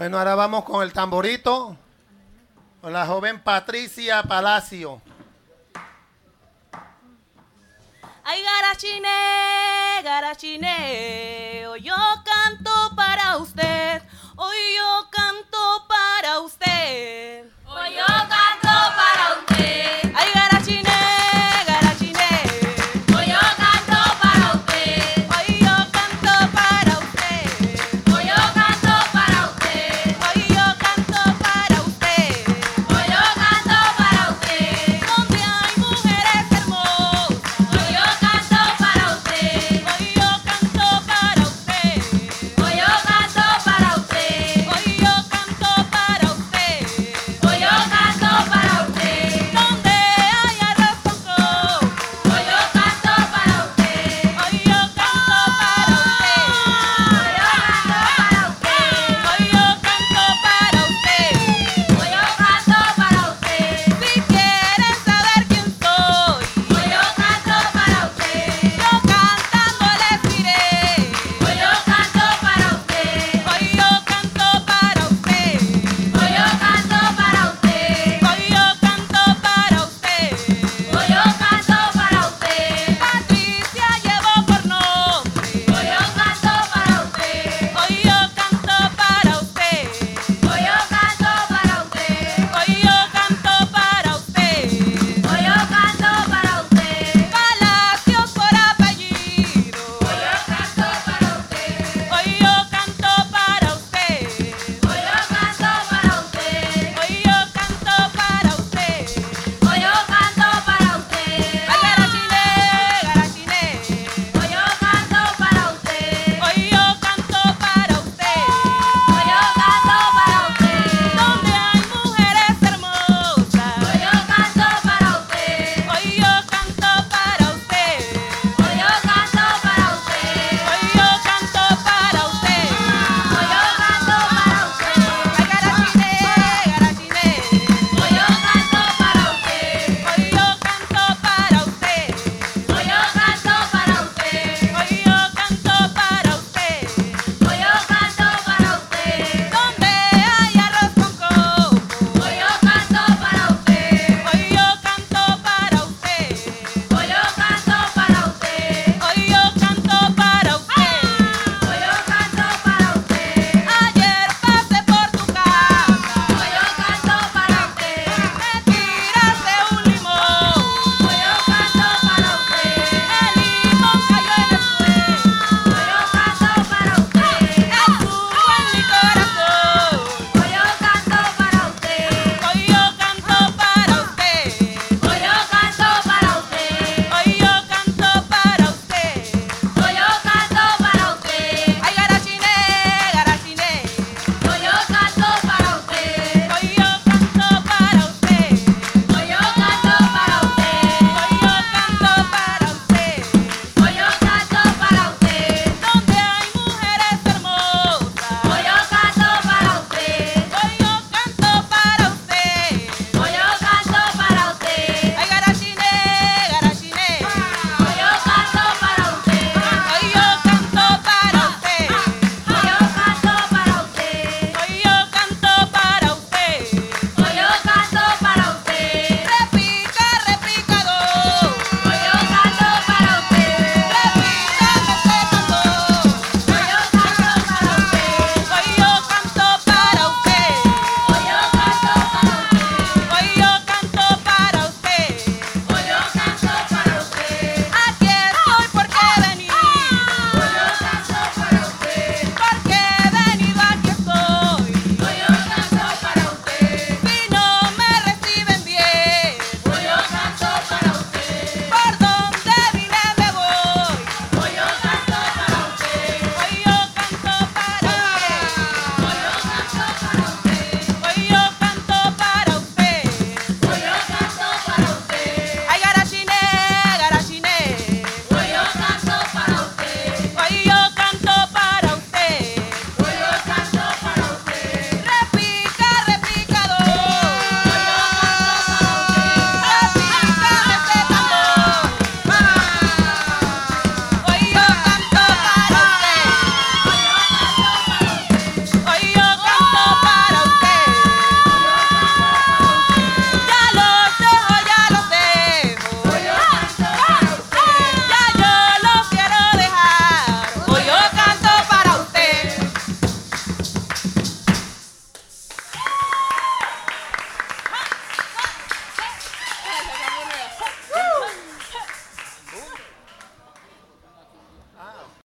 Bueno, ahora vamos con el tamborito. Con la joven Patricia Palacio. Ay, garachine, garachine,